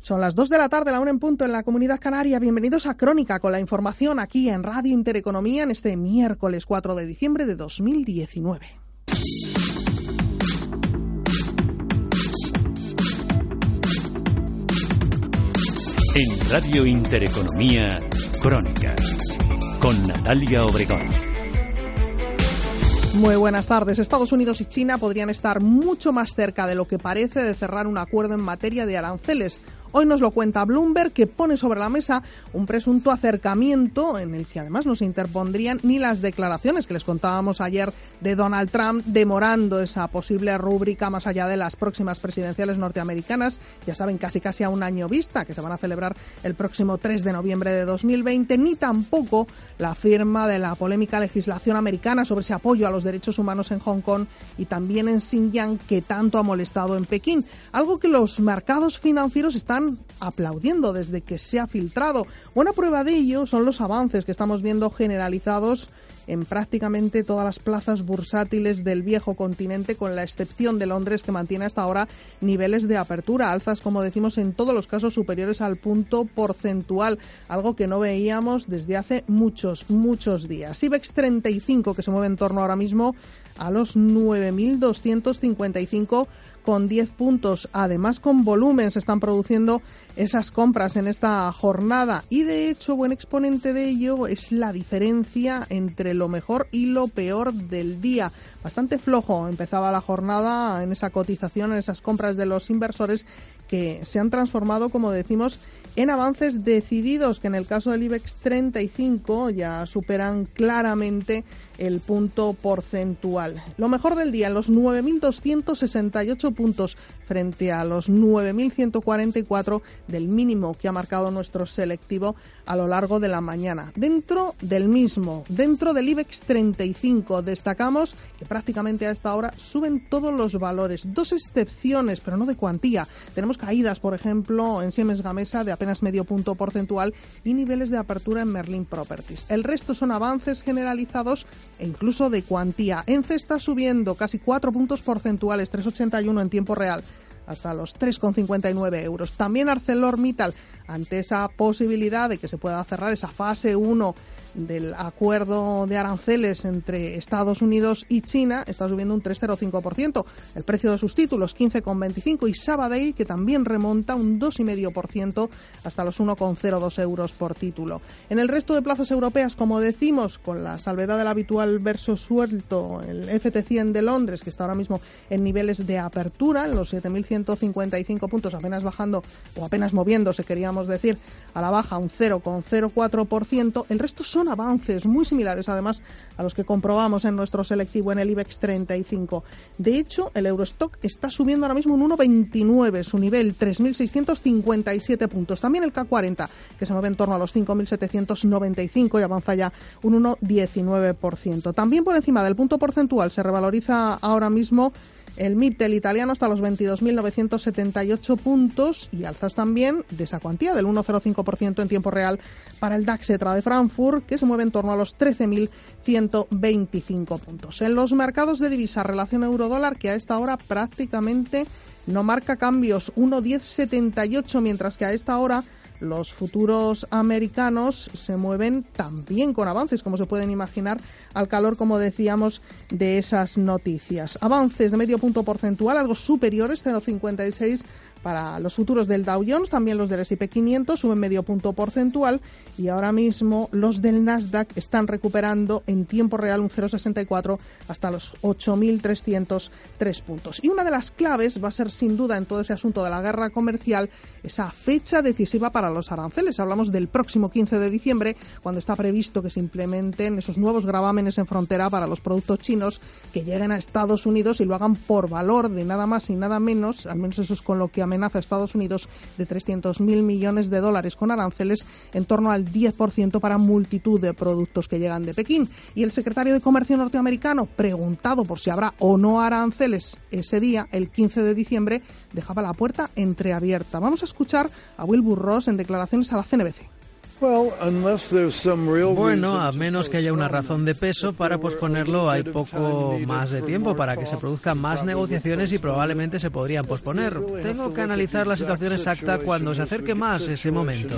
Son las 2 de la tarde, la una en punto en la Comunidad Canaria. Bienvenidos a Crónica con la información aquí en Radio Intereconomía en este miércoles 4 de diciembre de 2019. En Radio Intereconomía, Crónica, con Natalia Obregón. Muy buenas tardes. Estados Unidos y China podrían estar mucho más cerca de lo que parece de cerrar un acuerdo en materia de aranceles. Hoy nos lo cuenta Bloomberg, que pone sobre la mesa un presunto acercamiento en el que además no se interpondrían ni las declaraciones que les contábamos ayer de Donald Trump, demorando esa posible rúbrica más allá de las próximas presidenciales norteamericanas. Ya saben, casi casi a un año vista, que se van a celebrar el próximo 3 de noviembre de 2020, ni tampoco la firma de la polémica legislación americana sobre ese apoyo a los derechos humanos en Hong Kong y también en Xinjiang, que tanto ha molestado en Pekín. Algo que los mercados financieros están aplaudiendo desde que se ha filtrado. Buena prueba de ello son los avances que estamos viendo generalizados en prácticamente todas las plazas bursátiles del viejo continente, con la excepción de Londres, que mantiene hasta ahora niveles de apertura, alzas, como decimos, en todos los casos superiores al punto porcentual, algo que no veíamos desde hace muchos, muchos días. IBEX 35, que se mueve en torno ahora mismo a los 9.255 con 10 puntos. Además, con volumen se están produciendo esas compras en esta jornada y de hecho buen exponente de ello es la diferencia entre lo mejor y lo peor del día. Bastante flojo empezaba la jornada en esa cotización, en esas compras de los inversores que se han transformado, como decimos, en avances decididos que en el caso del IBEX 35 ya superan claramente el punto porcentual. Lo mejor del día, los 9.268 puntos frente a los 9.144 del mínimo que ha marcado nuestro selectivo a lo largo de la mañana. Dentro del mismo, dentro del IBEX 35, destacamos que prácticamente a esta hora suben todos los valores. Dos excepciones, pero no de cuantía. Tenemos caídas, por ejemplo, en Siemens Gamesa de apenas medio punto porcentual y niveles de apertura en Merlin Properties. El resto son avances generalizados e incluso de cuantía. ENCE está subiendo casi cuatro puntos porcentuales, 3,81 en tiempo real hasta los 3,59 euros. También ArcelorMittal, ante esa posibilidad de que se pueda cerrar esa fase 1 del acuerdo de aranceles entre Estados Unidos y China está subiendo un 3,05%. El precio de sus títulos 15,25 y Sabadell que también remonta un 2,5% hasta los 1,02 euros por título. En el resto de plazas europeas, como decimos, con la salvedad del habitual verso suelto, el FT100 de Londres que está ahora mismo en niveles de apertura, en los 7.155 puntos, apenas bajando o apenas moviéndose, queríamos decir, a la baja un 0,04%. El resto son avances muy similares además a los que comprobamos en nuestro selectivo en el IBEX 35. De hecho, el Eurostock está subiendo ahora mismo un 1,29, su nivel 3.657 puntos. También el K40, que se mueve en torno a los 5.795 y avanza ya un 1,19%. También por encima del punto porcentual se revaloriza ahora mismo el MIP del italiano hasta los 22.978 puntos y alzas también de esa cuantía del 1,05% en tiempo real para el DAX ETRA de Frankfurt, que se mueve en torno a los 13.125 puntos. En los mercados de divisa, relación euro-dólar, que a esta hora prácticamente no marca cambios, 1,1078, mientras que a esta hora los futuros americanos se mueven también con avances, como se pueden imaginar, al calor, como decíamos, de esas noticias. Avances de medio punto porcentual, algo superiores, 0,56 para los futuros del Dow Jones, también los del S&P 500 suben medio punto porcentual y ahora mismo los del Nasdaq están recuperando en tiempo real un 0,64 hasta los 8.303 puntos. Y una de las claves va a ser sin duda en todo ese asunto de la guerra comercial esa fecha decisiva para los aranceles. Hablamos del próximo 15 de diciembre, cuando está previsto que se implementen esos nuevos gravámenes en frontera para los productos chinos que lleguen a Estados Unidos y lo hagan por valor de nada más y nada menos, al menos eso es con lo que amenaza a Estados Unidos de 300.000 millones de dólares con aranceles en torno al 10% para multitud de productos que llegan de Pekín. Y el secretario de Comercio norteamericano, preguntado por si habrá o no aranceles ese día, el 15 de diciembre, dejaba la puerta entreabierta. Vamos a escuchar a Wilbur Ross en declaraciones a la CNBC. Bueno, a menos que haya una razón de peso para posponerlo, hay poco más de tiempo para que se produzcan más negociaciones y probablemente se podrían posponer. Tengo que analizar la situación exacta cuando se acerque más ese momento.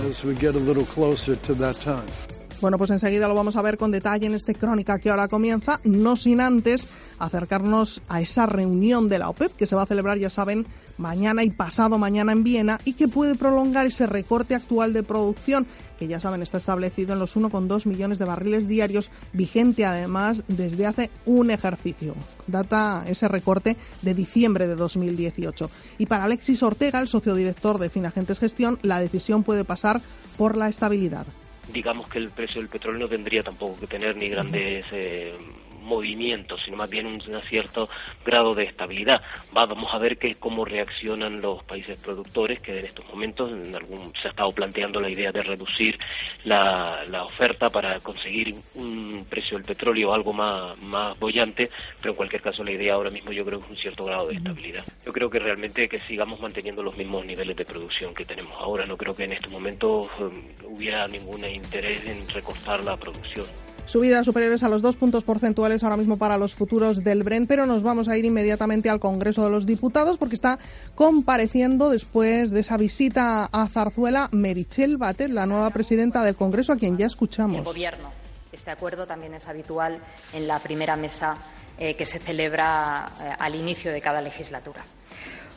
Bueno, pues enseguida lo vamos a ver con detalle en este crónica que ahora comienza, no sin antes acercarnos a esa reunión de la OPEP que se va a celebrar, ya saben, mañana y pasado mañana en Viena y que puede prolongar ese recorte actual de producción que ya saben está establecido en los 1,2 millones de barriles diarios, vigente además desde hace un ejercicio. Data ese recorte de diciembre de 2018. Y para Alexis Ortega, el socio director de Finagentes Gestión, la decisión puede pasar por la estabilidad digamos que el precio del petróleo no tendría tampoco que tener ni grandes eh, movimientos, sino más bien un, cierto grado de estabilidad. vamos a ver que, cómo reaccionan los países productores, que en estos momentos en algún, se ha estado planteando la idea de reducir la, la oferta para conseguir un precio del petróleo algo más, más bollante, pero en cualquier caso la idea ahora mismo yo creo que es un cierto grado de estabilidad. Yo creo que realmente que sigamos manteniendo los mismos niveles de producción que tenemos ahora. No creo que en estos momentos um, hubiera ningún interés en recortar la producción. Subidas superiores a los dos puntos porcentuales ahora mismo para los futuros del Brent, pero nos vamos a ir inmediatamente al Congreso de los Diputados porque está compareciendo después de esa visita a Zarzuela Merichel Batet, la nueva presidenta del Congreso, a quien ya escuchamos. El Gobierno. Este acuerdo también es habitual en la primera mesa eh, que se celebra eh, al inicio de cada legislatura.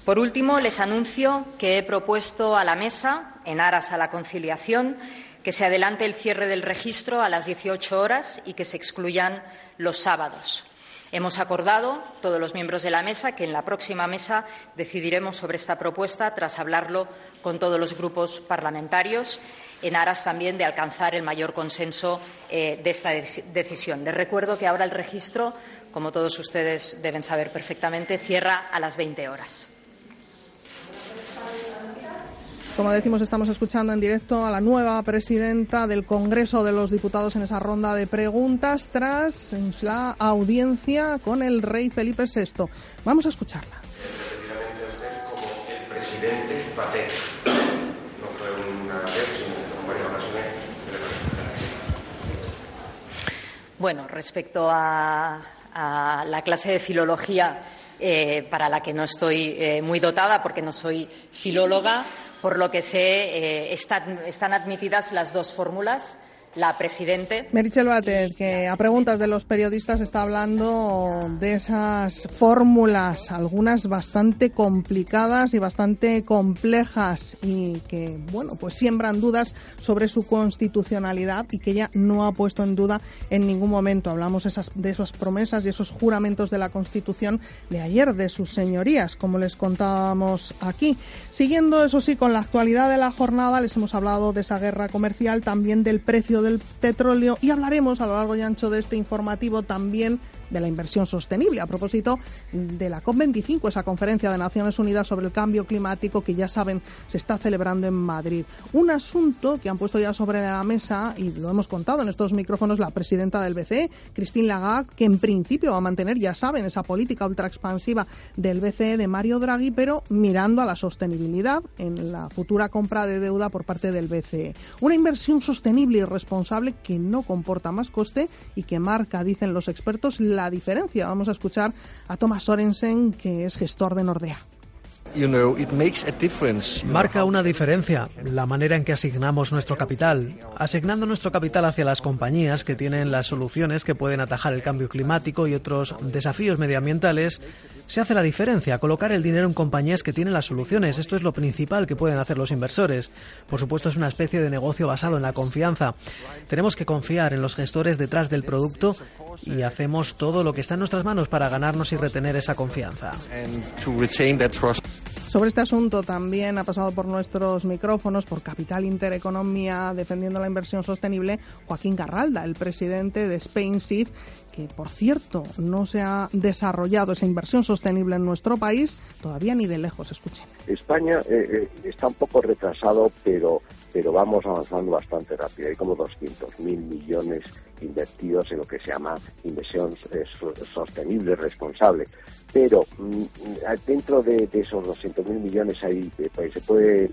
Por último, les anuncio que he propuesto a la mesa, en aras a la conciliación, que se adelante el cierre del registro a las 18 horas y que se excluyan los sábados. Hemos acordado, todos los miembros de la mesa, que en la próxima mesa decidiremos sobre esta propuesta tras hablarlo con todos los grupos parlamentarios, en aras también de alcanzar el mayor consenso eh, de esta decisión. Les recuerdo que ahora el registro, como todos ustedes deben saber perfectamente, cierra a las 20 horas. Como decimos, estamos escuchando en directo a la nueva presidenta del Congreso de los Diputados en esa ronda de preguntas tras la audiencia con el rey Felipe VI. Vamos a escucharla. No fue una vez, sino varias ocasiones. Bueno, respecto a, la clase de filología eh, para la que no estoy eh, muy dotada porque no soy filóloga, por lo que sé, eh, están, admitidas las dos fórmulas la presidente. Merichel Batet, que a preguntas de los periodistas está hablando de esas fórmulas, algunas bastante complicadas y bastante complejas y que, bueno, pues siembran dudas sobre su constitucionalidad y que ella no ha puesto en duda en ningún momento. Hablamos esas, de esas promesas y esos juramentos de la Constitución de ayer, de sus señorías, como les contábamos aquí. Siguiendo, eso sí, con la actualidad de la jornada, les hemos hablado de esa guerra comercial, también del precio del petróleo y hablaremos a lo largo y ancho de este informativo también de la inversión sostenible. A propósito de la COP25, esa conferencia de Naciones Unidas sobre el cambio climático que ya saben se está celebrando en Madrid. Un asunto que han puesto ya sobre la mesa y lo hemos contado en estos micrófonos la presidenta del BCE, Christine Lagarde, que en principio va a mantener, ya saben, esa política ultra expansiva del BCE de Mario Draghi, pero mirando a la sostenibilidad en la futura compra de deuda por parte del BCE. Una inversión sostenible y responsable que no comporta más coste y que marca, dicen los expertos, la diferencia. Vamos a escuchar a Thomas Sorensen, que es gestor de Nordea. Marca una diferencia la manera en que asignamos nuestro capital. Asignando nuestro capital hacia las compañías que tienen las soluciones que pueden atajar el cambio climático y otros desafíos medioambientales, se hace la diferencia. Colocar el dinero en compañías que tienen las soluciones. Esto es lo principal que pueden hacer los inversores. Por supuesto, es una especie de negocio basado en la confianza. Tenemos que confiar en los gestores detrás del producto y hacemos todo lo que está en nuestras manos para ganarnos y retener esa confianza. Sobre este asunto también ha pasado por nuestros micrófonos, por Capital Intereconomía, defendiendo la inversión sostenible, Joaquín Garralda, el presidente de Spain Seed, que por cierto no se ha desarrollado esa inversión sostenible en nuestro país todavía ni de lejos. Escuchen. España eh, eh, está un poco retrasado, pero, pero vamos avanzando bastante rápido. Hay como 200.000 millones invertidos en lo que se llama inversión eh, sostenible, responsable. Pero mm, dentro de, esos 200.000 millones hay, pues, se puede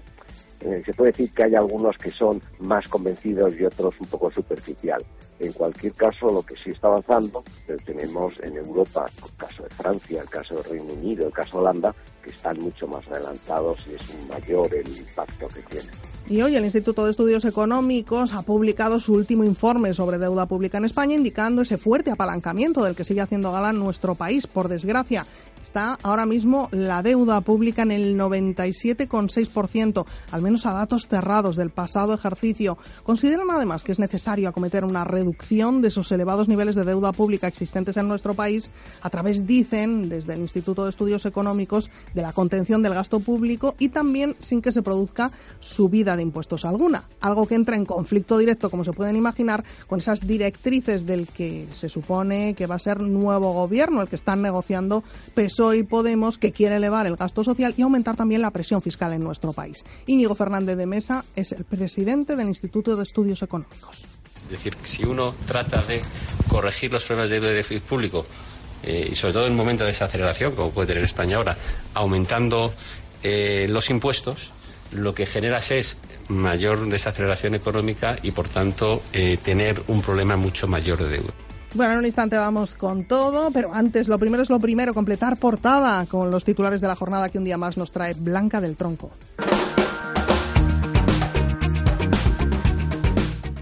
se puede decir que hay algunos que son más convencidos y otros un poco superficial. En cualquier caso, lo que sí está avanzando, tenemos en Europa, el caso de Francia, el caso del Reino Unido, el caso de Holanda, que están mucho más adelantados y es mayor el impacto que tienen. Y hoy el Instituto de Estudios Económicos ha publicado su último informe sobre deuda pública en España, indicando ese fuerte apalancamiento del que sigue haciendo gala nuestro país, por desgracia. Está ahora mismo la deuda pública en el 97,6%, al menos a datos cerrados del pasado ejercicio. Consideran además que es necesario acometer una reducción de esos elevados niveles de deuda pública existentes en nuestro país a través, dicen, desde el Instituto de Estudios Económicos, de la contención del gasto público y también sin que se produzca subida de impuestos alguna. Algo que entra en conflicto directo, como se pueden imaginar, con esas directrices del que se supone que va a ser nuevo gobierno, el que están negociando PSOE Podemos, que quiere elevar el gasto social y aumentar también la presión fiscal en nuestro país. Íñigo Fernández de Mesa es el presidente del Instituto de Estudios Económicos. Es decir, si uno trata de corregir los problemas de déficit público eh, y sobre todo en un momento de desaceleración, como puede tener España ahora, aumentando eh, los impuestos, lo que generas es mayor desaceleración económica y, por tanto, eh, tener un problema mucho mayor de deuda. Bueno, en un instante vamos con todo, pero antes lo primero es lo primero, completar portada con los titulares de la jornada que un día más nos trae Blanca del Tronco.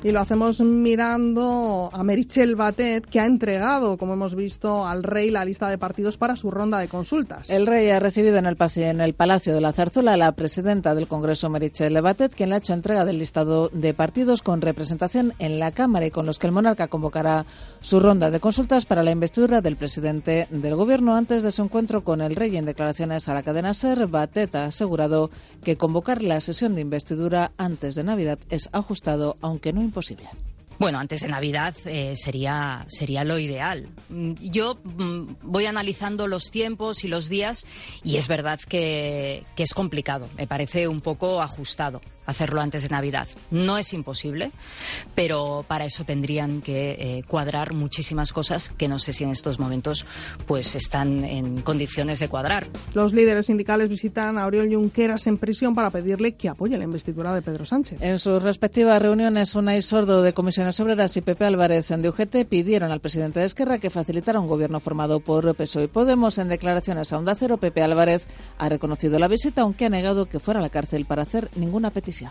Y lo hacemos mirando a Merichel Batet, que ha entregado, como hemos visto, al rey la lista de partidos para su ronda de consultas. El rey ha recibido en el, en el Palacio de la Zarzuela a la presidenta del Congreso, Merichel Batet, quien le ha hecho entrega del listado de partidos con representación en la Cámara y con los que el monarca convocará su ronda de consultas para la investidura del presidente del Gobierno. Antes de su encuentro con el rey en declaraciones a la cadena SER, Batet ha asegurado que convocar la sesión de investidura antes de Navidad es ajustado, aunque no imposible. Bueno, antes de Navidad eh, sería, sería lo ideal. Mm, yo mm, voy analizando los tiempos y los días y es verdad que, que es complicado. Me parece un poco ajustado hacerlo antes de Navidad. No es imposible, pero para eso tendrían que eh, cuadrar muchísimas cosas que no sé si en estos momentos pues están en condiciones de cuadrar. Los líderes sindicales visitan a Oriol Junqueras en prisión para pedirle que apoye la investidura de Pedro Sánchez. En sus respectivas reuniones, Unai Sordo de Comisiones Obreras y Pepe Álvarez en UGT pidieron al presidente de Esquerra que facilitara un gobierno formado por PSOE y Podemos. En declaraciones a Onda Cero, Pepe Álvarez ha reconocido la visita, aunque ha negado que fuera a la cárcel para hacer ninguna petición.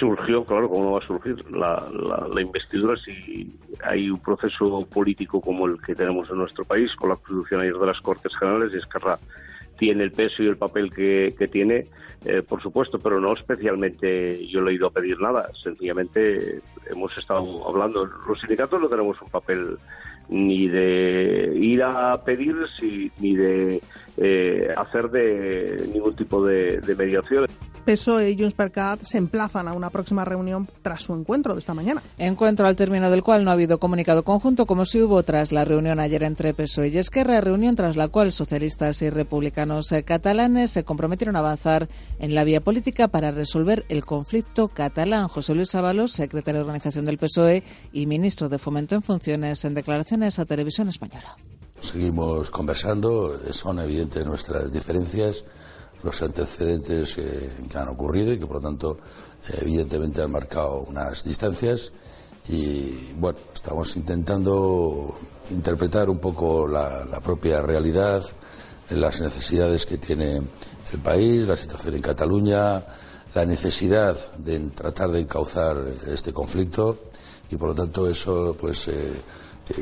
Surgió, claro, ¿cómo no va a surgir la, la, investidura si hay un proceso político como el que tenemos en nuestro país, con la constitución ayer de las Cortes Generales, y Esquerra tiene el peso y el papel que, que tiene, eh, por supuesto, pero no especialmente yo le he ido a pedir nada. Sencillamente hemos estado hablando. Los sindicatos no tenemos un papel ni de ir a pedir ni de eh, hacer de ningún tipo de, de mediación. PSOE y Junts per Cat se emplazan a una próxima reunión tras su encuentro de esta mañana. Encuentro al término del cual no ha habido comunicado conjunto, como si hubo tras la reunión ayer entre PSOE y Esquerra, reunión tras la cual socialistas y republicanos catalanes se comprometieron a avanzar en la vía política para resolver el conflicto catalán. José Luis Ábalos, secretario de organización del PSOE y ministro de Fomento en funciones, en declaraciones a Televisión Española. Seguimos conversando, son evidentes nuestras diferencias los antecedentes que, han ocurrido y que por lo tanto evidentemente han marcado unas distancias. Y bueno, estamos intentando interpretar un poco la, propia realidad, las necesidades que tiene el país, la situación en Cataluña, la necesidad de tratar de encauzar este conflicto. Y por lo tanto eso pues eh,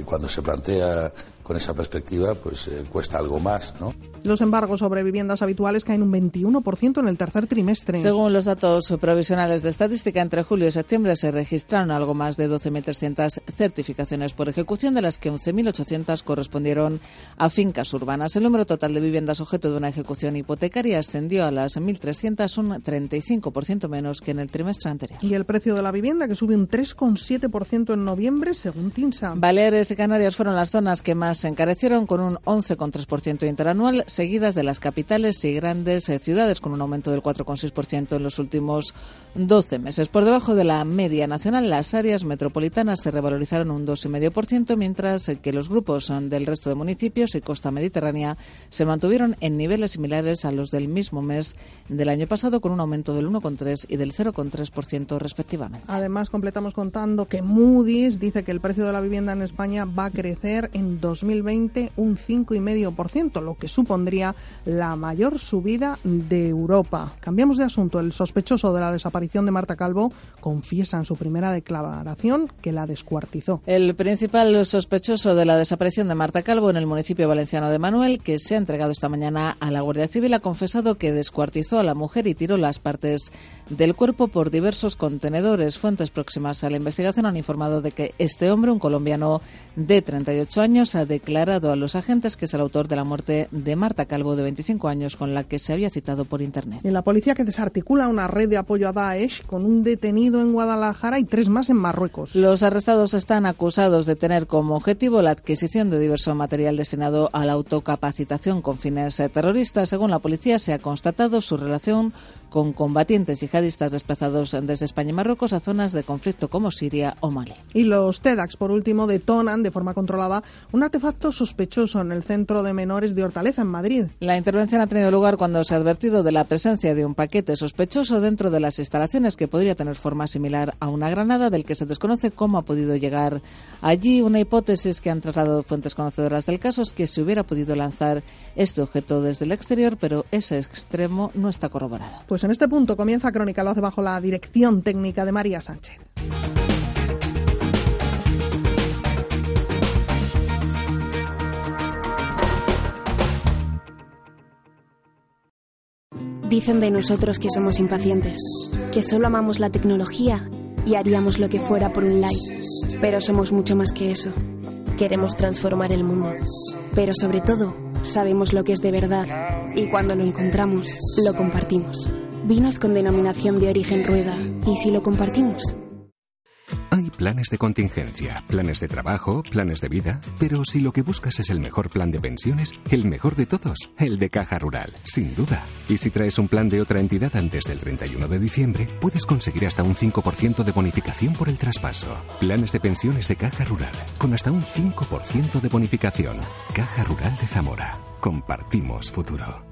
cuando se plantea con esa perspectiva, pues eh, cuesta algo más, ¿no? Los embargos sobre viviendas habituales caen un 21% en el tercer trimestre. Según los datos provisionales de estadística, entre julio y septiembre se registraron algo más de 12.300 certificaciones por ejecución, de las que 11.800 correspondieron a fincas urbanas. El número total de viviendas objeto de una ejecución hipotecaria ascendió a las 1.300, un 35% menos que en el trimestre anterior. Y el precio de la vivienda, que sube un 3,7% en noviembre, según TINSA. Baleares y Canarias fueron las zonas que más se encarecieron, con un 11,3% interanual seguidas de las capitales y grandes eh, ciudades, con un aumento del 4,6% en los últimos 12 meses. Por debajo de la media nacional, las áreas metropolitanas se revalorizaron un 2,5%, mientras que los grupos del resto de municipios y costa mediterránea se mantuvieron en niveles similares a los del mismo mes del año pasado, con un aumento del 1,3 y del 0,3% respectivamente. Además, completamos contando que Moody's dice que el precio de la vivienda en España va a crecer en 2020 un 5,5%, lo que supone la mayor subida de Europa. Cambiamos de asunto. El sospechoso de la desaparición de Marta Calvo confiesa en su primera declaración que la descuartizó. El principal sospechoso de la desaparición de Marta Calvo en el municipio valenciano de Manuel, que se ha entregado esta mañana a la Guardia Civil, ha confesado que descuartizó a la mujer y tiró las partes del cuerpo por diversos contenedores. Fuentes próximas a la investigación han informado de que este hombre, un colombiano de 38 años, ha declarado a los agentes que es el autor de la muerte de Marta Calvo, de 25 años, con la que se había citado por Internet. Y la policía que desarticula una red de apoyo a Daesh con un detenido en Guadalajara y tres más en Marruecos. Los arrestados están acusados de tener como objetivo la adquisición de diverso material destinado a la autocapacitación con fines terroristas. Según la policía, se ha constatado su relación con combatientes yihadistas desplazados desde España y Marruecos a zonas de conflicto como Siria o Mali. Y los TEDx, por último, detonan de forma controlada un artefacto sospechoso en el centro de menores de Hortaleza, en Madrid. La intervención ha tenido lugar cuando se ha advertido de la presencia de un paquete sospechoso dentro de las instalaciones que podría tener forma similar a una granada, del que se desconoce cómo ha podido llegar allí. Una hipótesis que han trasladado fuentes conocedoras del caso es que se hubiera podido lanzar este objeto desde el exterior, pero ese extremo no está corroborado. Pues en este punto comienza Crónica, lo hace bajo la dirección técnica de María Sánchez. Dicen de nosotros que somos impacientes, que solo amamos la tecnología y haríamos lo que fuera por un like. Pero somos mucho más que eso. Queremos transformar el mundo. Pero sobre todo, sabemos lo que es de verdad y cuando lo encontramos, lo compartimos. Vinos con denominación de origen rueda. ¿Y si lo compartimos? Hay planes de contingencia, planes de trabajo, planes de vida, pero si lo que buscas es el mejor plan de pensiones, el mejor de todos, el de Caja Rural, sin duda. Y si traes un plan de otra entidad antes del 31 de diciembre, puedes conseguir hasta un 5% de bonificación por el traspaso. Planes de pensiones de Caja Rural, con hasta un 5% de bonificación. Caja Rural de Zamora. Compartimos futuro.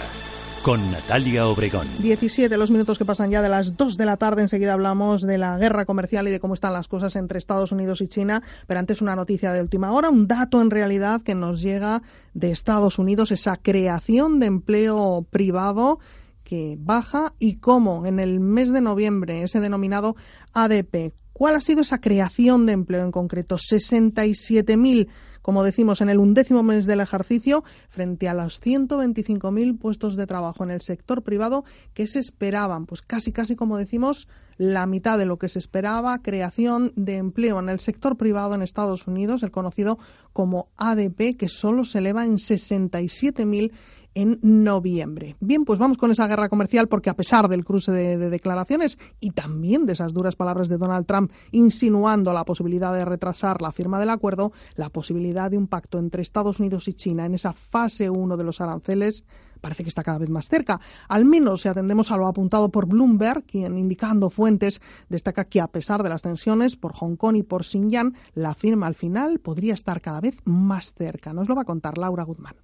con Natalia Obregón. 17 los minutos que pasan ya de las 2 de la tarde. Enseguida hablamos de la guerra comercial y de cómo están las cosas entre Estados Unidos y China. Pero antes una noticia de última hora, un dato en realidad que nos llega de Estados Unidos, esa creación de empleo privado que baja y cómo en el mes de noviembre, ese denominado ADP. ¿Cuál ha sido esa creación de empleo en concreto? 67.000 como decimos, en el undécimo mes del ejercicio, frente a los 125.000 puestos de trabajo en el sector privado que se esperaban, pues casi, casi como decimos, la mitad de lo que se esperaba, creación de empleo en el sector privado en Estados Unidos, el conocido como ADP, que solo se eleva en 67.000 en noviembre. Bien, pues vamos con esa guerra comercial porque a pesar del cruce de, de, declaraciones y también de esas duras palabras de Donald Trump insinuando la posibilidad de retrasar la firma del acuerdo, la posibilidad de un pacto entre Estados Unidos y China en esa fase 1 de los aranceles parece que está cada vez más cerca. Al menos si atendemos a lo apuntado por Bloomberg, quien indicando fuentes destaca que a pesar de las tensiones por Hong Kong y por Xinjiang, la firma al final podría estar cada vez más cerca. Nos lo va a contar Laura Guzmán.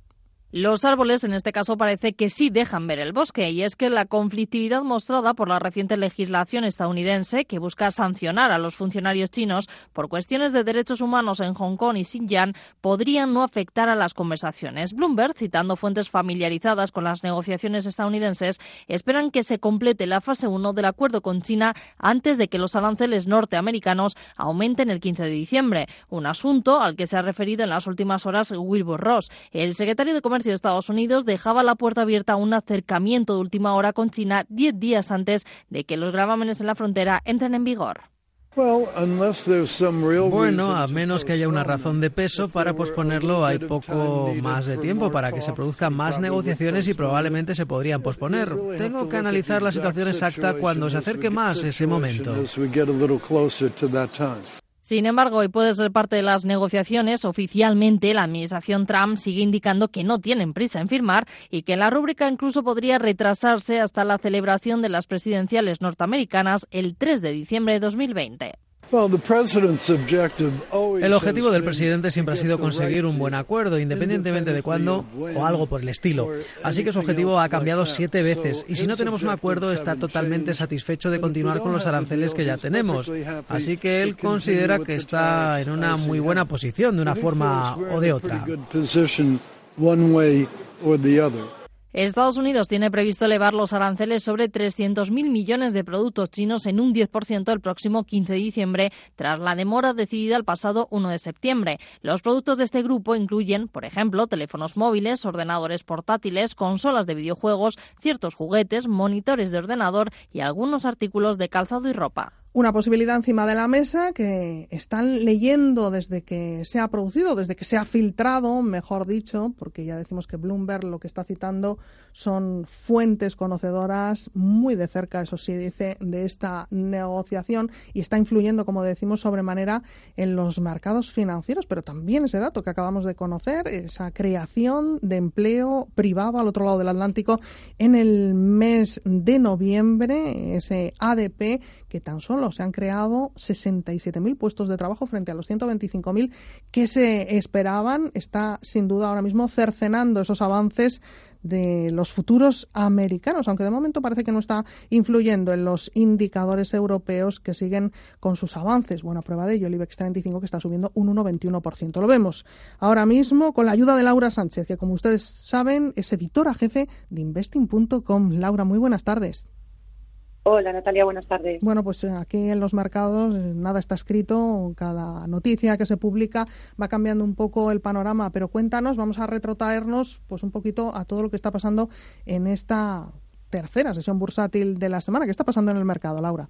Los árboles, en este caso, parece que sí dejan ver el bosque, y es que la conflictividad mostrada por la reciente legislación estadounidense, que busca sancionar a los funcionarios chinos por cuestiones de derechos humanos en Hong Kong y Xinjiang, podría no afectar a las conversaciones. Bloomberg, citando fuentes familiarizadas con las negociaciones estadounidenses, esperan que se complete la fase 1 del acuerdo con China antes de que los aranceles norteamericanos aumenten el 15 de diciembre, un asunto al que se ha referido en las últimas horas Wilbur Ross, el secretario de Comercio de Estados Unidos dejaba la puerta abierta a un acercamiento de última hora con China diez días antes de que los gravámenes en la frontera entren en vigor. Bueno, a menos que haya una razón de peso para posponerlo, hay poco más de tiempo para que se produzcan más negociaciones y probablemente se podrían posponer. Tengo que analizar la situación exacta cuando se acerque más ese momento. Sin embargo, y puede ser parte de las negociaciones, oficialmente la administración Trump sigue indicando que no tienen prisa en firmar y que la rúbrica incluso podría retrasarse hasta la celebración de las presidenciales norteamericanas el 3 de diciembre de 2020. El objetivo del presidente siempre ha sido conseguir un buen acuerdo, independientemente de cuándo o algo por el estilo. Así que su objetivo ha cambiado siete veces y si no tenemos un acuerdo está totalmente satisfecho de continuar con los aranceles que ya tenemos. Así que él considera que está en una muy buena posición de una forma o de otra. Estados Unidos tiene previsto elevar los aranceles sobre 300.000 millones de productos chinos en un 10% el próximo 15 de diciembre, tras la demora decidida el pasado 1 de septiembre. Los productos de este grupo incluyen, por ejemplo, teléfonos móviles, ordenadores portátiles, consolas de videojuegos, ciertos juguetes, monitores de ordenador y algunos artículos de calzado y ropa una posibilidad encima de la mesa que están leyendo desde que se ha producido, desde que se ha filtrado, mejor dicho, porque ya decimos que Bloomberg lo que está citando son fuentes conocedoras muy de cerca, eso sí, dice, de esta negociación y está influyendo, como decimos, sobremanera en los mercados financieros, pero también ese dato que acabamos de conocer, esa creación de empleo privado al otro lado del Atlántico en el mes de noviembre, ese ADP que tan solo se han creado 67.000 puestos de trabajo frente a los 125.000 que se esperaban. Está sin duda ahora mismo cercenando esos avances de los futuros americanos, aunque de momento parece que no está influyendo en los indicadores europeos que siguen con sus avances. Buena prueba de ello, el IBEX 35 que está subiendo un 1,21%. Lo vemos ahora mismo con la ayuda de Laura Sánchez, que como ustedes saben es editora jefe de investing.com. Laura, muy buenas tardes. Hola Natalia, buenas tardes. Bueno, pues eh, aquí en los mercados eh, nada está escrito, cada noticia que se publica va cambiando un poco el panorama, pero cuéntanos, vamos a retrotraernos pues un poquito a todo lo que está pasando en esta tercera sesión bursátil de la semana. ¿Qué está pasando en el mercado, Laura?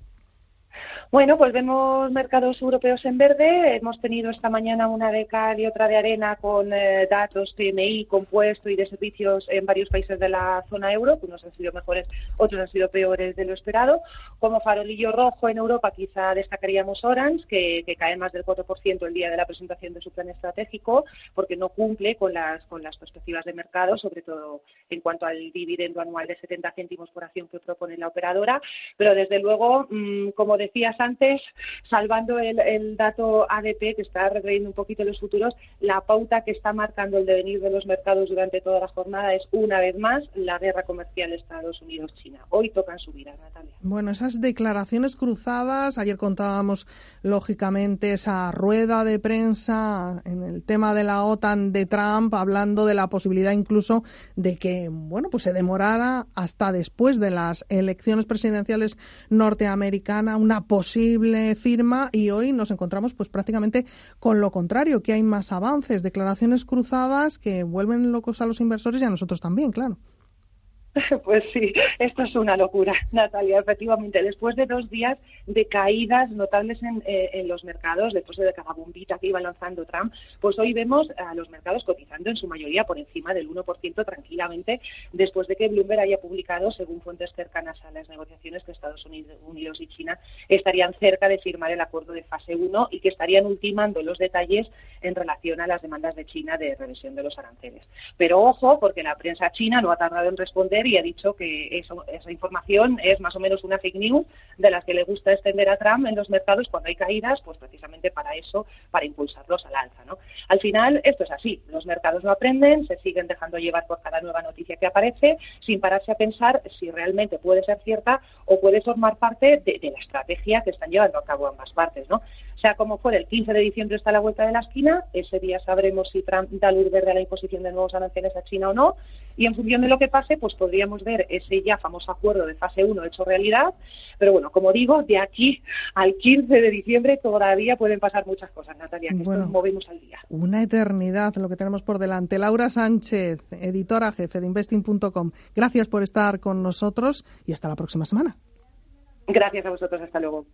Bueno, pues vemos mercados europeos en verde. Hemos tenido esta mañana una de cal y otra de arena con eh, datos PMI compuesto y de servicios en varios países de la zona euro. Unos han sido mejores, otros han sido peores de lo esperado. Como farolillo rojo en Europa quizá destacaríamos Orange, que, cae más del 4% el día de la presentación de su plan estratégico, porque no cumple con las, con las perspectivas de mercado, sobre todo en cuanto al dividendo anual de 70 céntimos por acción que propone la operadora. Pero desde luego, mm, como decías antes, salvando el, dato ADP que está retrayendo un poquito los futuros, la pauta que está marcando el devenir de los mercados durante toda la jornada es una vez más la guerra comercial Estados Unidos-China. Hoy tocan subir, Natalia. Bueno, esas declaraciones cruzadas, ayer contábamos lógicamente esa rueda de prensa en el tema de la OTAN de Trump, hablando de la posibilidad incluso de que, bueno, pues se demorara hasta después de las elecciones presidenciales norteamericanas una posible firma y hoy nos encontramos pues prácticamente con lo contrario, que hay más avances, declaraciones cruzadas que vuelven locos a los inversores y a nosotros también, claro. Pues sí, esto es una locura, Natalia. Efectivamente, después de dos días de caídas notables eh, en, los mercados, después de cada bombita que iba lanzando Trump, pues hoy vemos a los mercados cotizando en su mayoría por encima del 1% tranquilamente, después de que Bloomberg haya publicado, según fuentes cercanas a las negociaciones, que Estados Unidos y China estarían cerca de firmar el acuerdo de fase 1 y que estarían ultimando los detalles en relación a las demandas de China de revisión de los aranceles. Pero ojo, porque la prensa china no ha tardado en responder y ha dicho que eso, esa información es más o menos una fake news de las que le gusta extender a Trump en los mercados cuando hay caídas, pues precisamente para eso, para impulsarlos al alza. ¿no? Al final, esto es así. Los mercados no aprenden, se siguen dejando llevar por cada nueva noticia que aparece, sin pararse a pensar si realmente puede ser cierta o puede formar parte de, la estrategia que están llevando a cabo ambas partes. ¿no? Sea, como fue el 15 de diciembre está a la vuelta de la esquina, ese día sabremos si Trump da luz verde a la imposición de nuevos aranceles a China o no, y en función de lo que pase, pues podríamos ver ese ya famoso acuerdo de fase 1 hecho realidad, pero bueno, como digo, de aquí al 15 de diciembre todavía pueden pasar muchas cosas, Natalia, que nos movemos al día. Una eternidad lo que tenemos por delante. Laura Sánchez, editora jefe de investing.com, gracias por estar con nosotros y hasta la próxima semana. Gracias a vosotros, hasta luego.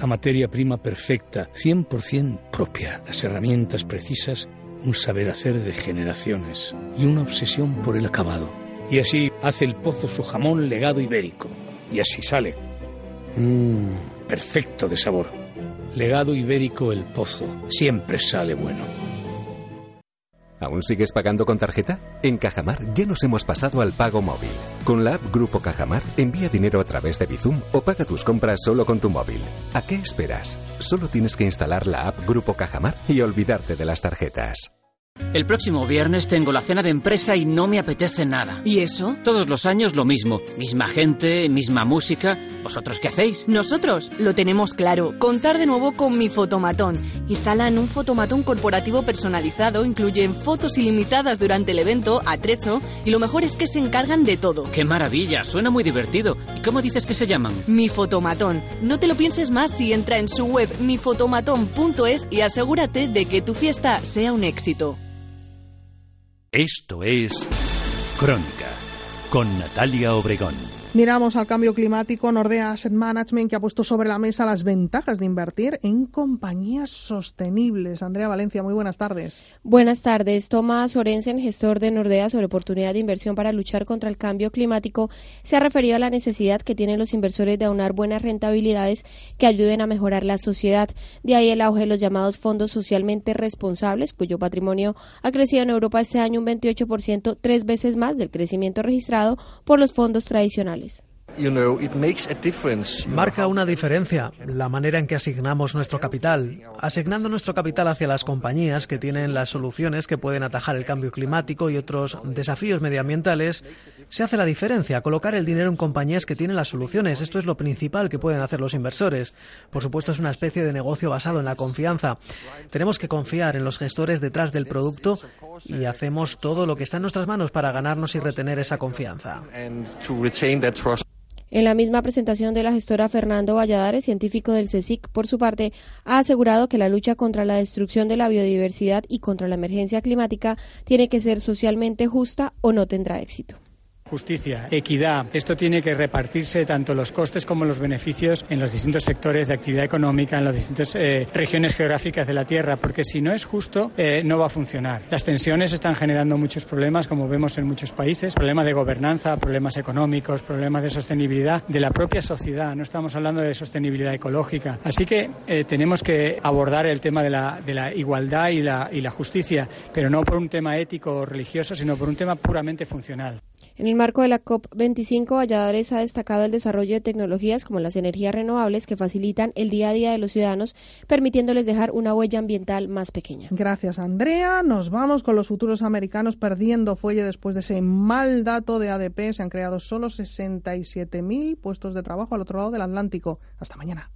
La materia prima perfecta, 100% propia, las herramientas precisas, un saber hacer de generaciones y una obsesión por el acabado. Y así hace el pozo su jamón legado ibérico. Y así sale. Mmm, perfecto de sabor. Legado ibérico el pozo. Siempre sale bueno. ¿Aún sigues pagando con tarjeta? En Cajamar ya nos hemos pasado al pago móvil. Con la app Grupo Cajamar, envía dinero a través de Bizum o paga tus compras solo con tu móvil. ¿A qué esperas? Solo tienes que instalar la app Grupo Cajamar y olvidarte de las tarjetas. El próximo viernes tengo la cena de empresa y no me apetece nada. ¿Y eso? Todos los años lo mismo. Misma gente, misma música. ¿Vosotros qué hacéis? Nosotros lo tenemos claro. Contar de nuevo con mi fotomatón. Instalan un fotomatón corporativo personalizado, incluyen fotos ilimitadas durante el evento, atrecho, y lo mejor es que se encargan de todo. ¡Qué maravilla! Suena muy divertido. ¿Y cómo dices que se llaman? Mi fotomatón. No te lo pienses más si entra en su web mifotomatón.es y asegúrate de que tu fiesta sea un éxito. Esto es Crónica con Natalia Obregón. Miramos al cambio climático. Nordea Asset Management que ha puesto sobre la mesa las ventajas de invertir en compañías sostenibles. Andrea Valencia, muy buenas tardes. Buenas tardes. Tomás Orensen, gestor de Nordea sobre oportunidad de inversión para luchar contra el cambio climático, se ha referido a la necesidad que tienen los inversores de aunar buenas rentabilidades que ayuden a mejorar la sociedad. De ahí el auge de los llamados fondos socialmente responsables, cuyo patrimonio ha crecido en Europa este año un 28%, tres veces más del crecimiento registrado por los fondos tradicionales. Marca una diferencia la manera en que asignamos nuestro capital. Asignando nuestro capital hacia las compañías que tienen las soluciones que pueden atajar el cambio climático y otros desafíos medioambientales, se hace la diferencia. Colocar el dinero en compañías que tienen las soluciones. Esto es lo principal que pueden hacer los inversores. Por supuesto, es una especie de negocio basado en la confianza. Tenemos que confiar en los gestores detrás del producto y hacemos todo lo que está en nuestras manos para ganarnos y retener esa confianza. En la misma presentación de la gestora Fernando Valladares, científico del CSIC, por su parte, ha asegurado que la lucha contra la destrucción de la biodiversidad y contra la emergencia climática tiene que ser socialmente justa o no tendrá éxito. Justicia, equidad. Esto tiene que repartirse tanto los costes como los beneficios en los distintos sectores de actividad económica, en las distintas eh, regiones geográficas de la Tierra, porque si no es justo, eh, no va a funcionar. Las tensiones están generando muchos problemas, como vemos en muchos países, problemas de gobernanza, problemas económicos, problemas de sostenibilidad de la propia sociedad. No estamos hablando de sostenibilidad ecológica. Así que eh, tenemos que abordar el tema de la, de la igualdad y la, y la justicia, pero no por un tema ético o religioso, sino por un tema puramente funcional. Marco de la COP25, Valladares ha destacado el desarrollo de tecnologías como las energías renovables que facilitan el día a día de los ciudadanos, permitiéndoles dejar una huella ambiental más pequeña. Gracias, Andrea. Nos vamos con los futuros americanos perdiendo fuelle después de ese mal dato de ADP. Se han creado solo 67.000 puestos de trabajo al otro lado del Atlántico. Hasta mañana.